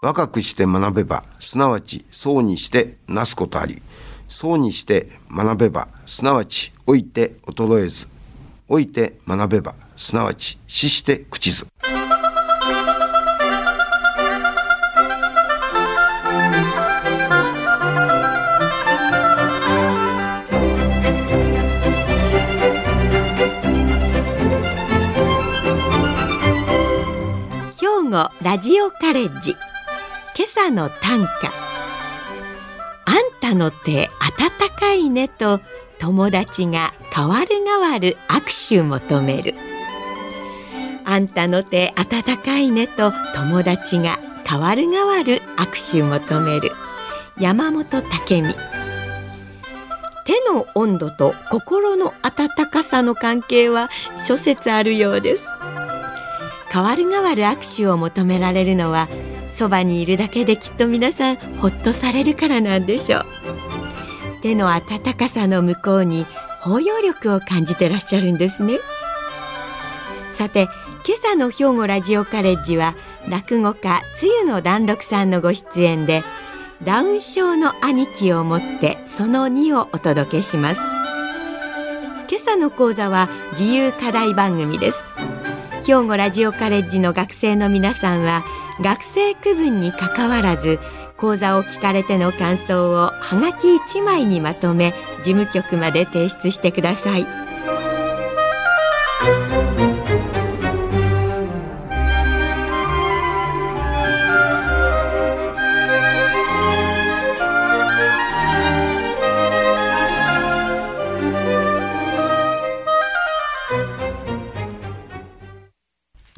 若くして学べば、すなわち、そうにしてなすことあり、そうにして学べば、すなわち、老いて衰えず、老いて学べば、すなわち、死して朽ちず。兵庫ラジオカレッジ。今朝の短歌。あんたの手温かいねと友達が変わる変わる握手求める。あんたの手温かいねと友達が変わる変わる握手求める。山本武美。手の温度と心の温かさの関係は諸説あるようです。変わる変わる握手を求められるのはそばにいるだけできっと皆さんほっとされるからなんでしょう。手の温かさの向こうに包容力を感じてらっしゃるんですね。さて今朝の兵庫ラジオカレッジは落語家つゆの団六さんのご出演でダウン症の兄貴をもってその2をお届けします。今朝の講座は自由課題番組です。兵庫ラジオカレッジの学生の皆さんは学生区分にかかわらず講座を聞かれての感想をはがき1枚にまとめ事務局まで提出してください。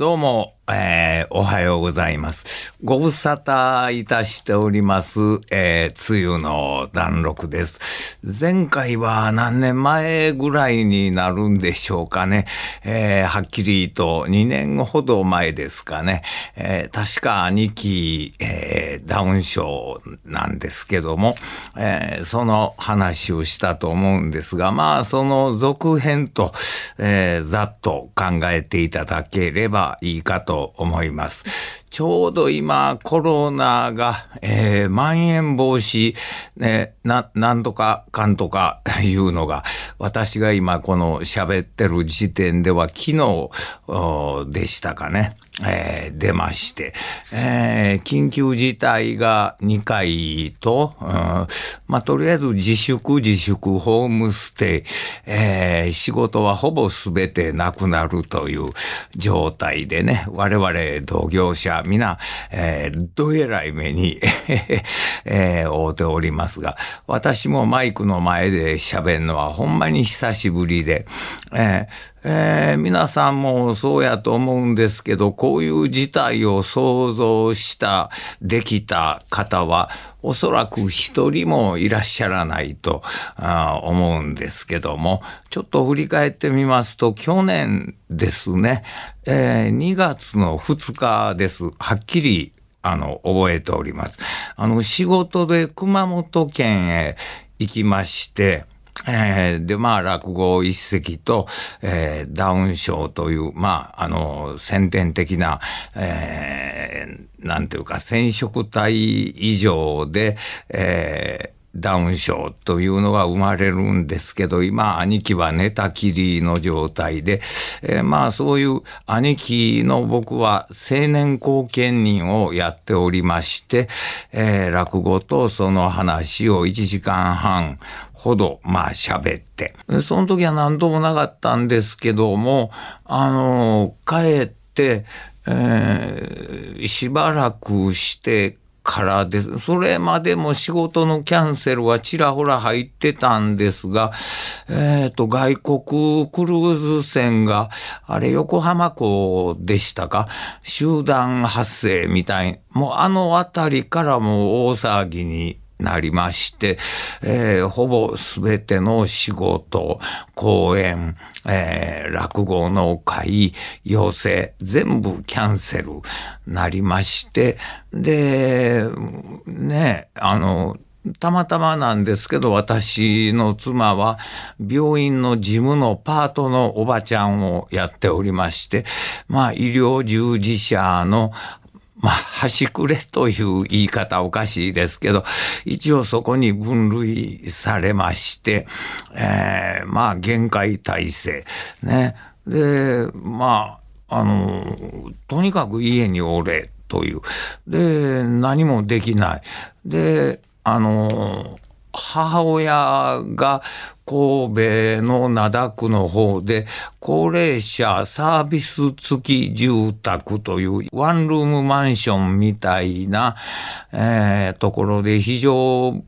どうも、えー、おはようございます。ご無沙汰いたしております、えー、梅雨の弾録です。前回は何年前ぐらいになるんでしょうかね。えー、はっきりと2年ほど前ですかね。えー、確か2期、え、ダウン症なんですけども、え、その話をしたと思うんですが、まあ、その続編と、え、ざっと考えていただければいいかと思います。ちょうど今、コロナが、えー、まん延防止、ね、な、なんとかかんとかいうのが、私が今この喋ってる時点では昨日でしたかね。えー、出まして、えー、緊急事態が2回と、うん、まあ、とりあえず自粛自粛ホームステイ、えー、仕事はほぼ全てなくなるという状態でね、我々同業者皆、え、どえらい目に、えー、会うておりますが、私もマイクの前で喋るのはほんまに久しぶりで、えーえー、皆さんもそうやと思うんですけど、こういう事態を想像した、できた方は、おそらく一人もいらっしゃらないと思うんですけども、ちょっと振り返ってみますと、去年ですね、えー、2月の2日です。はっきりあの、覚えております。あの、仕事で熊本県へ行きまして、えー、で、まあ、落語一席と、えー、ダウン症という、まあ、あの、先天的な、えー、なんていうか、染色体異常で、えー、ダウン症というのが生まれるんですけど、今、兄貴は寝たきりの状態で、えー、まあそういう兄貴の僕は青年後見人をやっておりまして、えー、落語とその話を1時間半ほど、まあ喋って。その時は何ともなかったんですけども、あの、帰って、えー、しばらくしてからです。それまでも仕事のキャンセルはちらほら入ってたんですが、えっ、ー、と、外国クルーズ船が、あれ横浜港でしたか？集団発生みたい。もうあのあたりからも大騒ぎになりまして、えー、ほぼすべての仕事、講演、えー、落語の会、要請、全部キャンセルなりまして、で、ね、あの、たまたまなんですけど、私の妻は病院の事務のパートのおばちゃんをやっておりまして、まあ医療従事者のまあ、端くれという言い方おかしいですけど、一応そこに分類されまして、えー、まあ、限界体制。ね。で、まあ、あの、とにかく家におれという。で、何もできない。で、あの、母親が神戸の灘区の方で高齢者サービス付き住宅というワンルームマンションみたいな、えー、ところで非常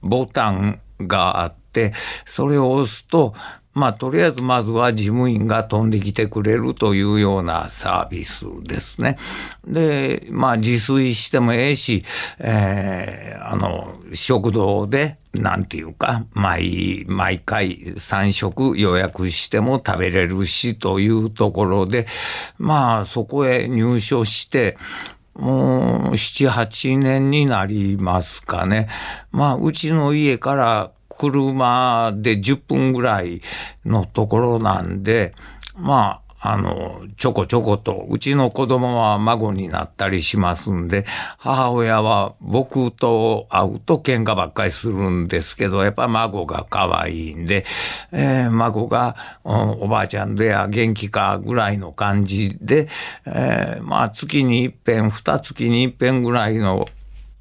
ボタンがあってそれを押すとまあ、とりあえずまずは事務員が飛んできてくれるというようなサービスですね。で、まあ、自炊してもええし、えー、あの、食堂で、なんていうか、毎、毎回3食予約しても食べれるしというところで、まあ、そこへ入所して、もう、7、8年になりますかね。まあ、うちの家から車で10分ぐらいのところなんで、まあ、あの、ちょこちょこと、うちの子供は孫になったりしますんで、母親は僕と会うと喧嘩ばっかりするんですけど、やっぱ孫が可愛いんで、えー、孫が、うん、おばあちゃんでや元気かぐらいの感じで、えー、まあ月に一遍、二月に一遍ぐらいの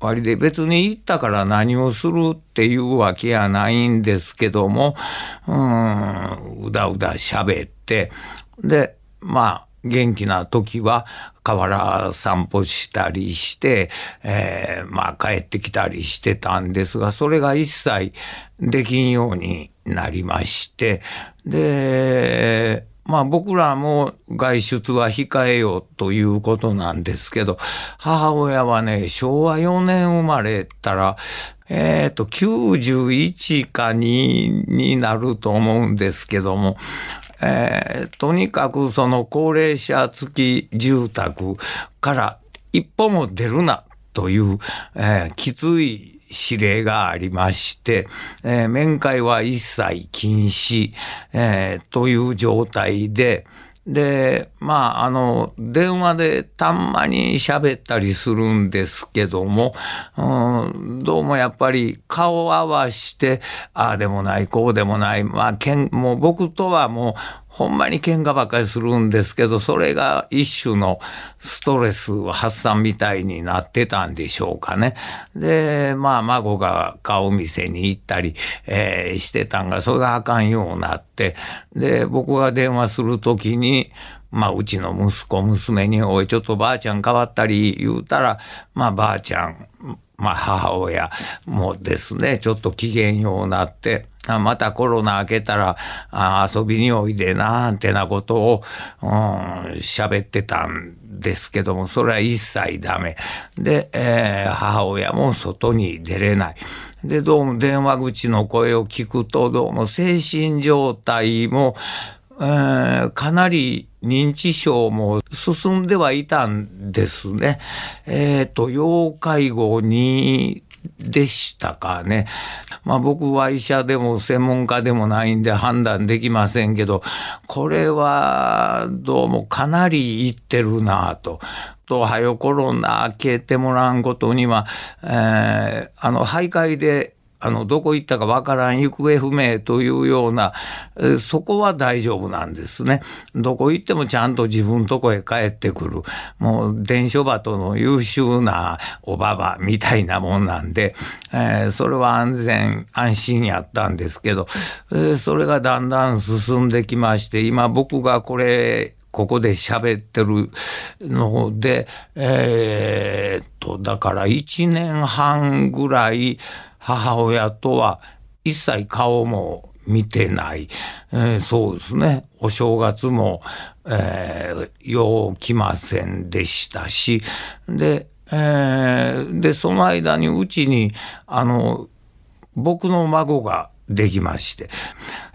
割で別に行ったから何をするっていうわけやないんですけども、うん、うだうだ喋って、で、まあ、元気な時は河原散歩したりして、えー、まあ帰ってきたりしてたんですが、それが一切できんようになりまして、で、まあ僕らも外出は控えようということなんですけど、母親はね、昭和4年生まれたら、えっ、ー、と、91か2になると思うんですけども、えー、とにかくその高齢者付き住宅から一歩も出るなという、えー、きつい指令がありまして、えー、面会は一切禁止、えー、という状態で、で、まあ、あの、電話でたんまに喋ったりするんですけども、うん、どうもやっぱり顔合わして、ああでもない、こうでもない、まあ、けんもう僕とはもうほんまに喧嘩ばっかりするんですけど、それが一種のストレス発散みたいになってたんでしょうかね。で、まあ、孫が顔見せに行ったり、えー、してたんが、それがあかんようになって、で、僕が電話するときに、まあ、うちの息子、娘に、おい、ちょっとばあちゃん変わったり言うたら、まあ、ばあちゃん、まあ、母親もですね、ちょっと機嫌ようなって、またコロナ明けたら遊びにおいでなんてなことを喋、うん、ってたんですけどもそれは一切ダメで、えー、母親も外に出れないでどうも電話口の声を聞くとどうも精神状態も、えー、かなり認知症も進んではいたんですね。えっ、ー、と、要介護にでしたかね。まあ僕は医者でも専門家でもないんで判断できませんけど、これはどうもかなりいってるなと。と、はよコロナ明けてもらうことには、えー、あの、徘徊であの、どこ行ったかわからん、行方不明というような、そこは大丈夫なんですね。どこ行ってもちゃんと自分とこへ帰ってくる。もう、伝書鳩の優秀なおばばみたいなもんなんで、えー、それは安全、安心やったんですけど、えー、それがだんだん進んできまして、今僕がこれ、ここで喋ってるので、えー、っと、だから1年半ぐらい、母親とは一切顔も見てない。えー、そうですね。お正月も、えー、よう来ませんでしたし、で、えー、で、その間にうちに、あの、僕の孫ができまして、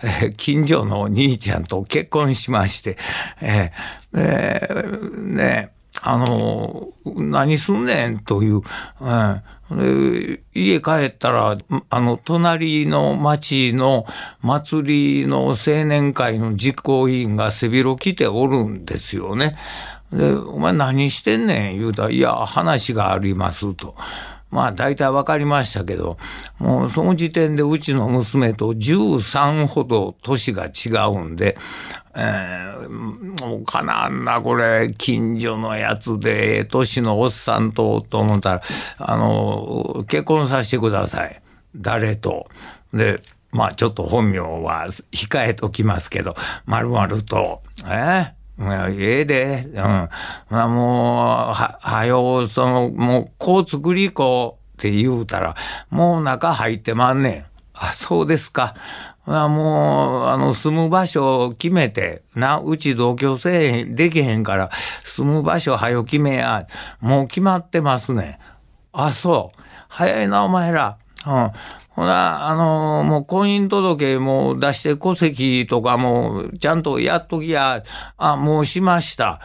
えー、近所の兄ちゃんと結婚しまして、えー、えー、ね、あの、何すんねんという、うん家帰ったら、あの、隣の町の祭りの青年会の実行委員が背広着ておるんですよね。で、お前何してんねん？言うたら、いや、話がありますと。まあ大体分かりましたけど、もうその時点でうちの娘と13ほど年が違うんで、えー、もうかなんな、これ、近所のやつで、年のおっさんと、と思ったら、あの、結婚させてください。誰と。で、まあちょっと本名は控えときますけど、まるまると、え？ー、ええで、うん。まあもう、は、はよ、その、もう、こう作りこうって言うたら、もう中入ってまんねん。あ、そうですか。もう、あの、住む場所を決めて、な、うち同居せえへん、できへんから、住む場所はよ決めや。もう決まってますね。あ、そう。早いな、お前ら。うん。ほな、あのー、もう婚姻届も出して戸籍とかもちゃんとやっときや、あ、もうしました。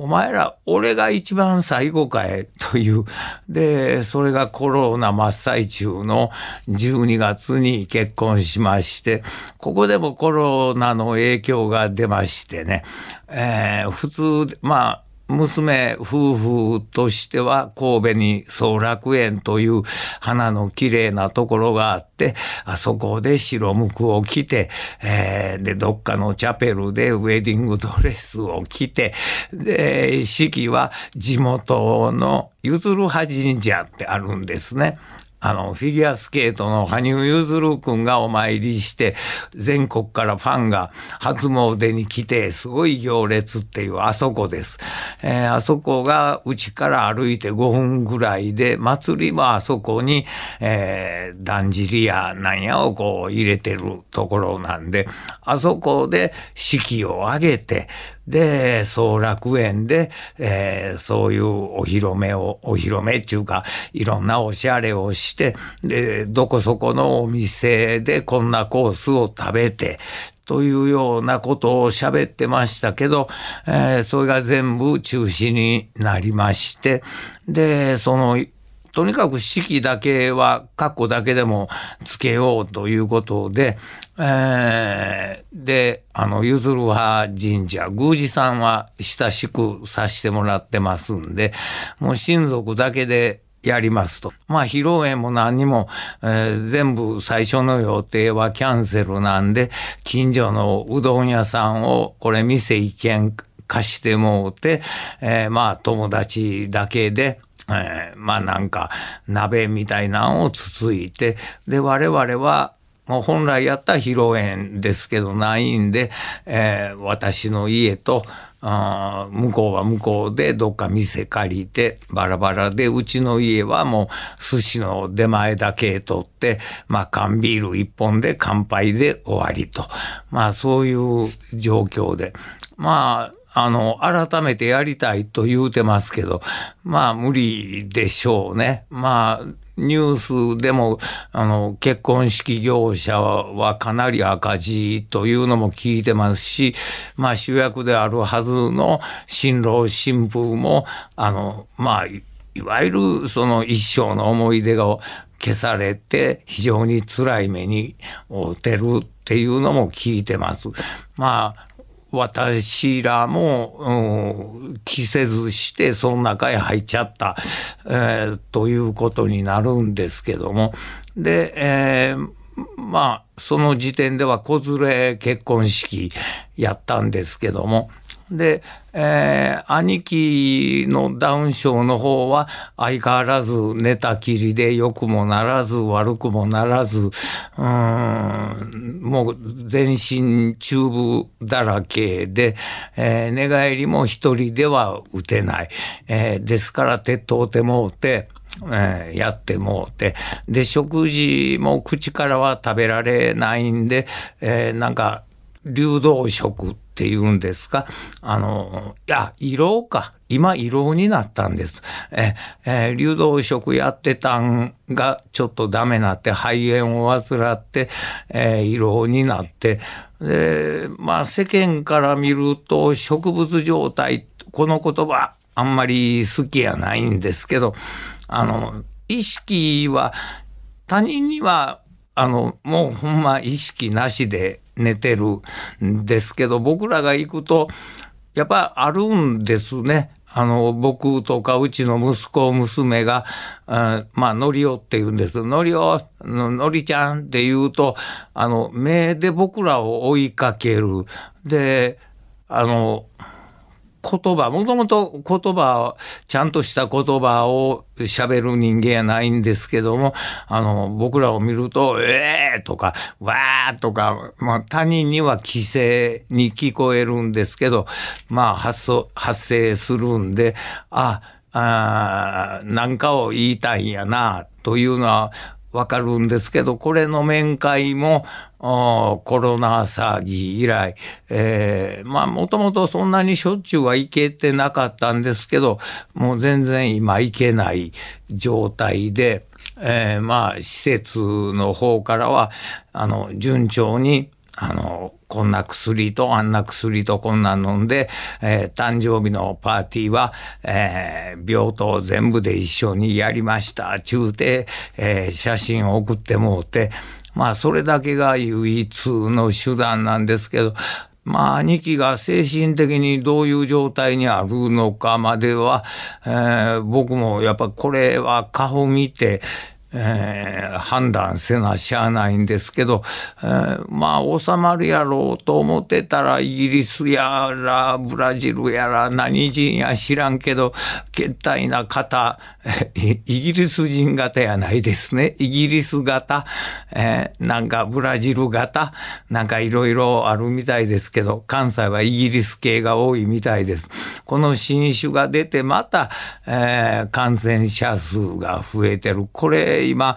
お前ら、俺が一番最後かえ、という。で、それがコロナ真っ最中の12月に結婚しまして、ここでもコロナの影響が出ましてね、えー、普通、まあ、娘夫婦としては神戸に総楽園という花の綺麗なところがあって、あそこで白むくを着て、えー、で、どっかのチャペルでウェディングドレスを着て、で、式は地元のゆずるは神社ってあるんですね。あの、フィギュアスケートの羽生結弦君がお参りして、全国からファンが初詣に来て、すごい行列っていうあそこです。えー、あそこがうちから歩いて5分ぐらいで、祭りもあそこに、えー、だんじりやなんやをこう入れてるところなんで、あそこで式を挙げて、で、総楽園で、えー、そういうお披露目を、お披露目っていうか、いろんなおしゃれをして、で、どこそこのお店でこんなコースを食べて、というようなことを喋ってましたけど、えー、それが全部中止になりまして、で、そのとにかく式だけは、括弧だけでもつけようということで、えー、で、あの、ゆずる派神社、宮司さんは親しくさせてもらってますんで、もう親族だけでやりますと。まあ、披露宴も何にも、えー、全部最初の予定はキャンセルなんで、近所のうどん屋さんを、これ店一軒貸してもうて、えー、まあ、友達だけで、えー、まあなんか鍋みたいなのをつついて、で、我々はもう本来やった披露宴ですけどないんで、えー、私の家と、あ向こうは向こうでどっか店借りてバラバラでうちの家はもう寿司の出前だけ取ってまあ缶ビール一本で乾杯で終わりと。まあそういう状況で。まああの、改めてやりたいと言うてますけど、まあ無理でしょうね。まあ、ニュースでも、あの、結婚式業者はかなり赤字というのも聞いてますし、まあ主役であるはずの新郎新婦も、あの、まあ、いわゆるその一生の思い出が消されて非常に辛い目に遭ってるっていうのも聞いてます。まあ私らも、うん、着せずしてその中へ入っちゃった、えー、ということになるんですけども。で、えー、まあその時点では子連れ結婚式やったんですけども。で、えー、兄貴のダウン症の方は相変わらず寝たきりで良くもならず悪くもならず、うん、もう全身チューブだらけで、えー、寝返りも一人では打てない。えー、ですから手とうてもうて、えー、やってもうて、で、食事も口からは食べられないんで、えー、なんか、流動食ってていうんですか？あの、いや、色か。今、色になったんです。え、えー、流動食やってたんがちょっとダメなって、肺炎を患って、えー、色になって、で、まあ世間から見ると植物状態、この言葉あんまり好きやないんですけど、あの、意識は他人にはあの、もうほんま意識なしで寝てるんですけど、僕らが行くと、やっぱあるんですね。あの、僕とかうちの息子、娘が、あまあ、のりおって言うんです。のりお、のりちゃんって言うと、あの、目で僕らを追いかける。で、あの、言葉、もともと言葉、ちゃんとした言葉を喋る人間やないんですけども、あの、僕らを見ると、ええー、とか、わーとか、まあ他人には規制に聞こえるんですけど、まあ発発生するんで、あ、あなんかを言いたいんやな、というのは、わかるんですけど、これの面会も、コロナ騒ぎ以来、えー、まあもともとそんなにしょっちゅうは行けてなかったんですけど、もう全然今行けない状態で、えー、まあ施設の方からは、あの、順調に、あの、こんな薬とあんな薬とこんなん飲んで、えー、誕生日のパーティーは、えー、病棟全部で一緒にやりました。中で、えー、写真を送ってもうて、まあそれだけが唯一の手段なんですけど、まあ、兄貴が精神的にどういう状態にあるのかまでは、えー、僕もやっぱこれは顔見て、えー、判断せなしゃあないんですけど、えー、まあ収まるやろうと思ってたらイギリスやらブラジルやら何人や知らんけどけったいな方イギリス人型やないですね。イギリス型、えー、なんかブラジル型なんかいろいろあるみたいですけど関西はイギリス系が多いみたいです。この新種が出てまた、えー、感染者数が増えてる。これ今、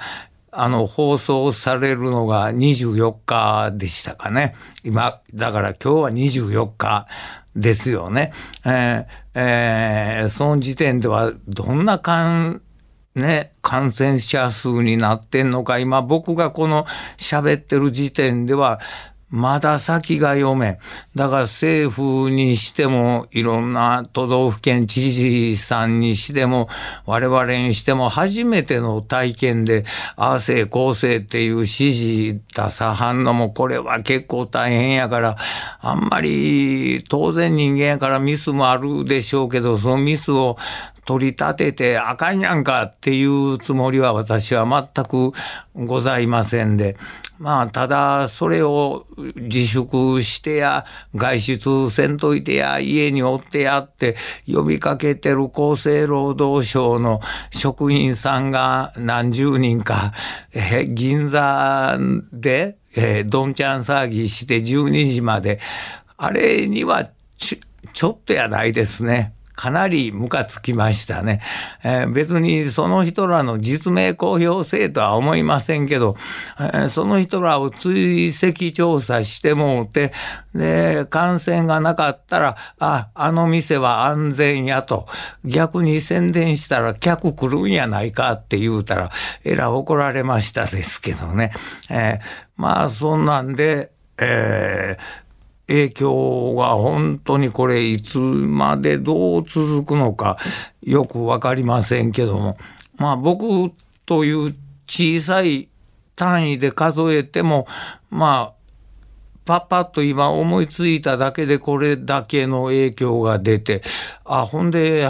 あの、放送されるのが24日でしたかね。今、だから今日は24日ですよね。えー、えー、その時点ではどんな感、ね、感染者数になってんのか、今僕がこの喋ってる時点では、まだ先が読め。だから政府にしても、いろんな都道府県知事さんにしても、我々にしても初めての体験で、ああせいこうせいっていう指示出さはんのも、これは結構大変やから、あんまり当然人間やからミスもあるでしょうけど、そのミスを取り立ててあかんやんかっていうつもりは私は全くございませんで、まあ、ただ、それを自粛してや、外出せんといてや、家におってやって呼びかけてる厚生労働省の職員さんが何十人か、え銀座で、え、どんちゃん騒ぎして12時まで、あれにはちちょっとやないですね。かなりムカつきましたね。えー、別にその人らの実名公表せえとは思いませんけど、えー、その人らを追跡調査してもうて、で、感染がなかったら、あ、あの店は安全やと、逆に宣伝したら客来るんやないかって言うたら、えら怒られましたですけどね。えー、まあ、そんなんで、えー影響が本当にこれいつまでどう続くのかよく分かりませんけども。まあ僕という小さい単位で数えてもまあパッパッと今思いついただけでこれだけの影響が出てあほんで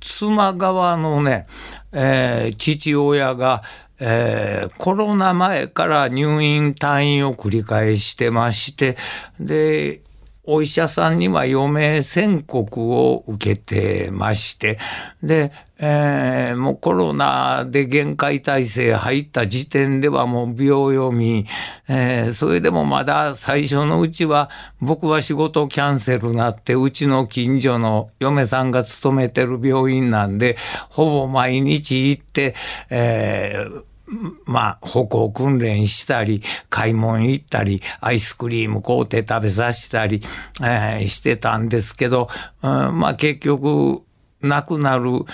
妻側のね、えー、父親がえー、コロナ前から入院退院を繰り返してまして、で、お医者さんには余命宣告を受けてまして、で、えー、もうコロナで限界体制入った時点ではもう秒読み、えー、それでもまだ最初のうちは僕は仕事キャンセルなってうちの近所の嫁さんが勤めてる病院なんでほぼ毎日行って、えーまあ、歩行訓練したり、買い物行ったり、アイスクリーム買うて食べさせたり、えー、してたんですけど、うん、まあ結局、亡くなる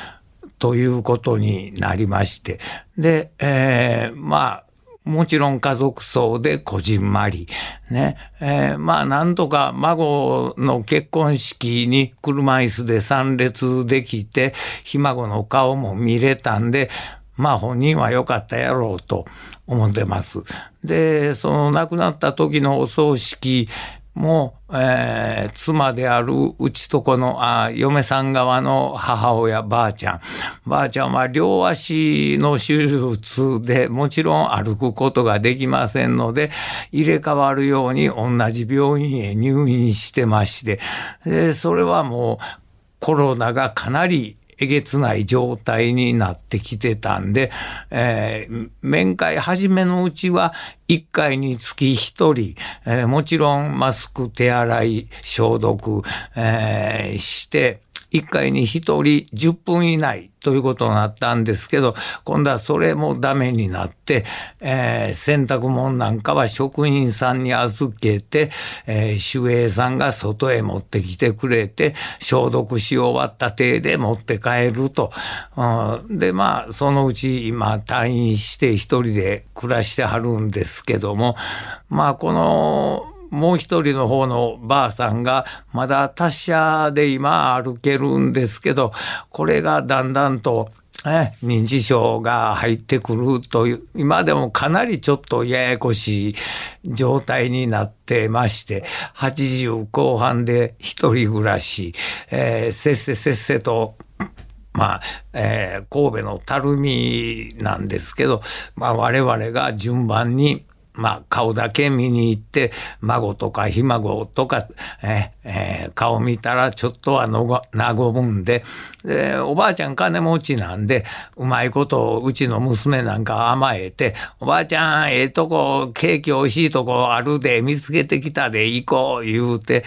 ということになりまして、で、えー、まあ、もちろん家族葬でこじんまり。ね。えー、まあなんとか孫の結婚式に車椅子で参列できて、ひ孫の顔も見れたんで、まあ本人は良かったやろうと思ってます。で、その亡くなった時のお葬式も、えー、妻であるうちとこのあ嫁さん側の母親ばあちゃんばあちゃんは両足の手術でもちろん歩くことができませんので入れ替わるように同じ病院へ入院してましてでそれはもうコロナがかなりえげつない状態になってきてたんで、えー、面会初めのうちは1回につき1人、えー、もちろんマスク手洗い消毒、えー、して1回に1人10分以内ということになったんですけど、今度はそれもダメになって、えー、洗濯物なんかは職員さんに預けて、えー、守衛さんが外へ持ってきてくれて、消毒し終わった手で持って帰ると。うん、で、まあ、そのうち今退院して一人で暮らしてはるんですけども、まあ、この、もう一人の方のばあさんがまだ達者で今歩けるんですけどこれがだんだんとね、認知症が入ってくるという、今でもかなりちょっとややこしい状態になってまして、80後半で一人暮らし、えー、せっせせっせとまあ、えー、神戸の垂水なんですけど、まあ、我々が順番にまあ、顔だけ見に行って、孫とかひ孫とか、ええー、顔見たらちょっとはのご和むんでで、おばあちゃん金持ちなんで、うまいことうちの娘なんか甘えて、おばあちゃん、ええー、とこ、ケーキおいしいとこあるで、見つけてきたで、行こう、言うて、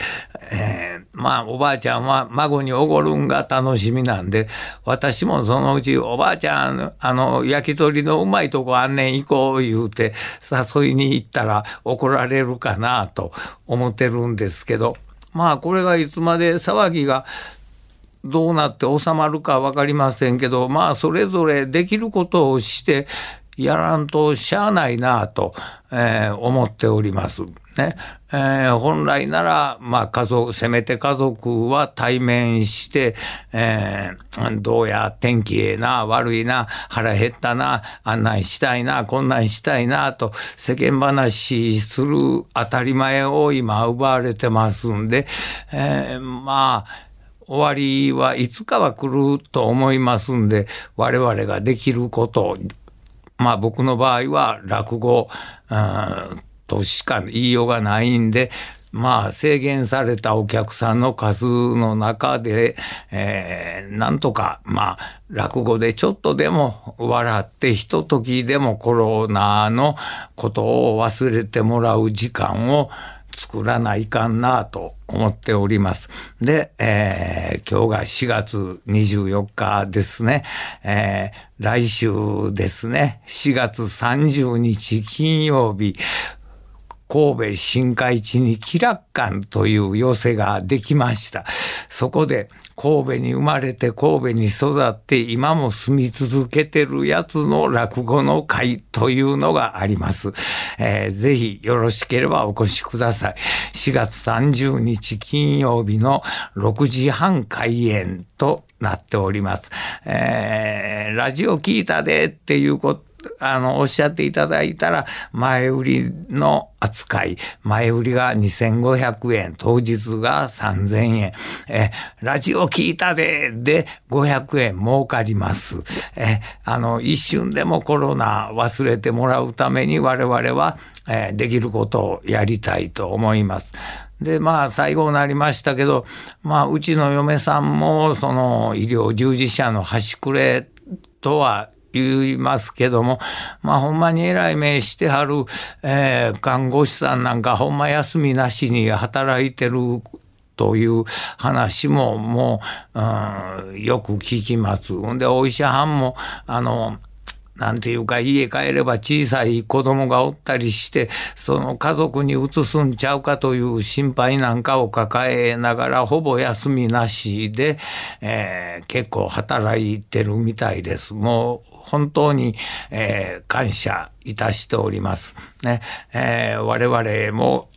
えー、まあ、おばあちゃんは孫におごるんが楽しみなんで、私もそのうち、おばあちゃん、あの、焼き鳥のうまいとこあんねん行こう、言うて、誘いにに行ったら怒られるかなと思ってるんですけどまあこれがいつまで騒ぎがどうなって収まるか分かりませんけどまあそれぞれできることをしてやらんとしゃあないなと、えー、思っております。ねえー、本来なら、まあ、家族、せめて家族は対面して、えー、どうや天気ええな、悪いな、腹減ったな、あんなんしたいな、こんなんしたいな、と世間話する当たり前を今奪われてますんで、えー、まあ、終わりはいつかは来ると思いますんで、我々ができること、まあ僕の場合は落語、うんとしか言いようがないんで、まあ制限されたお客さんの数の中で、えー、なんとか、まあ落語でちょっとでも笑ってひとときでもコロナのことを忘れてもらう時間を作らないかんなと思っております。で、えー、今日が4月24日ですね。えー、来週ですね。4月30日金曜日。神戸新海地に気楽館という寄せができました。そこで神戸に生まれて神戸に育って今も住み続けてるやつの落語の会というのがあります。えー、ぜひよろしければお越しください。4月30日金曜日の6時半開演となっております。えー、ラジオ聞いたでっていうことあの、おっしゃっていただいたら、前売りの扱い、前売りが2500円、当日が3000円、え、ラジオ聞いたで、で、500円儲かります。え、あの、一瞬でもコロナ忘れてもらうために我々は、えできることをやりたいと思います。で、まあ、最後になりましたけど、まあ、うちの嫁さんも、その、医療従事者の端くれとは言いますけども、まあほんまに偉い目してはる、えー、看護師さんなんかほんま休みなしに働いてるという話ももう、うん、よく聞きます。ほんでお医者はんもあのなんていうか家帰れば小さい子供がおったりしてその家族に移すんちゃうかという心配なんかを抱えながらほぼ休みなしで、えー、結構働いてるみたいです。もう本当に、えー、感謝いたしております。ね、えー、我々も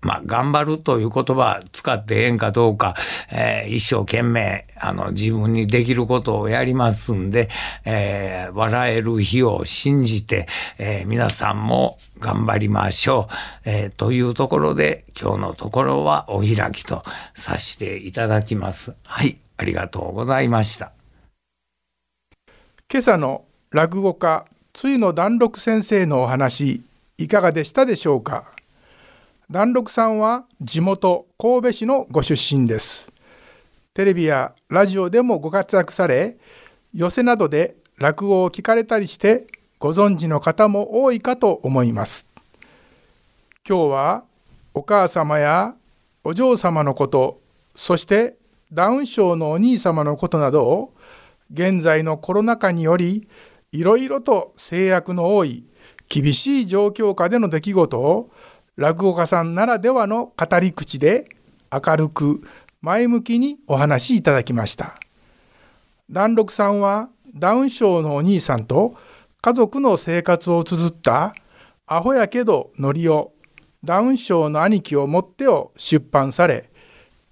まあ、頑張るという言葉使ってええんかどうか、えー、一生懸命、あの、自分にできることをやりますんで、えー、笑える日を信じて、えー、皆さんも頑張りましょう。え、というところで、今日のところはお開きとさせていただきます。はい、ありがとうございました。今朝の落語家、ついの段六先生のお話、いかがでしたでしょうか？南六さんは地元神戸市のご出身です。テレビやラジオでもご活躍され、寄席などで落語を聞かれたりしてご存知の方も多いかと思います。今日はお母様やお嬢様のこと、そしてダウン症のお兄様のことなどを現在のコロナ禍によりいろいろと制約の多い厳しい状況下での出来事を落語家さんならではの語り口で明るく前向きにお話しいただきました。段六さんはダウン症のお兄さんと家族の生活を綴ったアホやけどノリオダウン症の兄貴をもってを出版され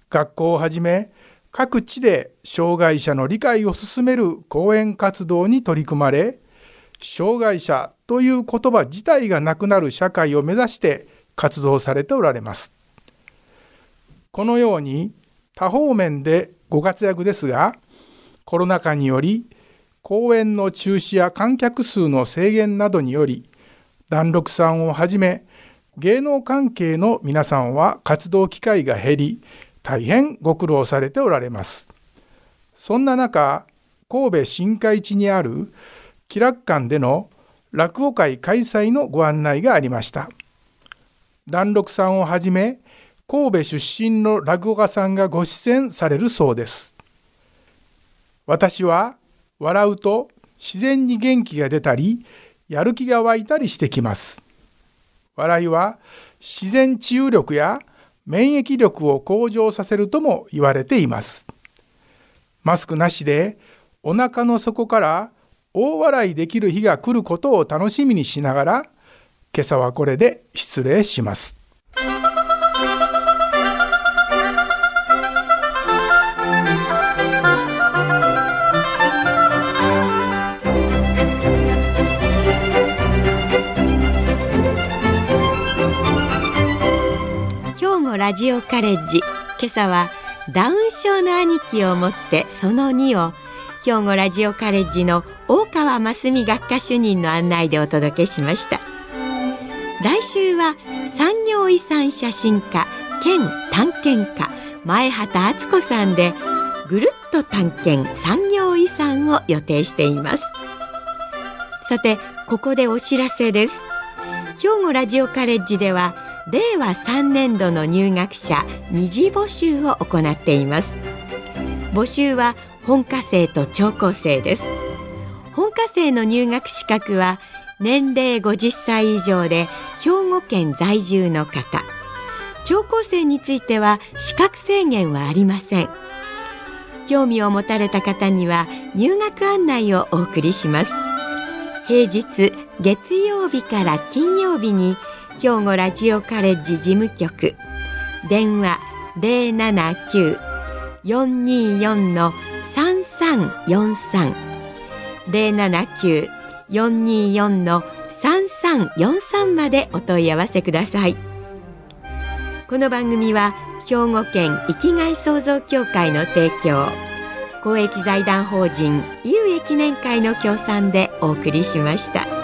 学校をはじめ各地で障害者の理解を進める講演活動に取り組まれ障害者という言葉自体がなくなる社会を目指して活動されておられます。このように多方面でご活躍ですがコロナ禍により公演の中止や観客数の制限などにより弾六さんをはじめ芸能関係の皆さんは活動機会が減り大変ご苦労されておられます。そんな中神戸新海地にある気楽館での落語会開催のご案内がありました。蘭六さんをはじめ神戸出身の落語家さんがご出演されるそうです。私は笑うと自然に元気が出たりやる気が湧いたりしてきます。笑いは自然治癒力や免疫力を向上させるとも言われています。マスクなしでお腹の底から大笑いできる日が来ることを楽しみにしながら今朝はこれで失礼します。ラジオカレッジ。今朝はダウン症の兄貴をもってその2を兵庫ラジオカレッジの大川真澄学科主任の案内でお届けしました。来週は産業遺産写真家兼探検家前畑敦子さんでぐるっと探検産業遺産を予定しています。さてここでお知らせです。兵庫ラジオカレッジでは令和3年度の入学者二次募集を行っています。募集は本科生と聴講生です。本科生の入学資格は年齢50歳以上で兵庫県在住の方。聴講生については資格制限はありません。興味を持たれた方には入学案内をお送りします。平日月曜日から金曜日に兵庫ラジオカレッジ事務局。電話079-424の3343 079 424-3343までお問い合わせください。この番組は兵庫県生きがい創造協会の提供。公益財団法人有益記念会の協賛でお送りしました。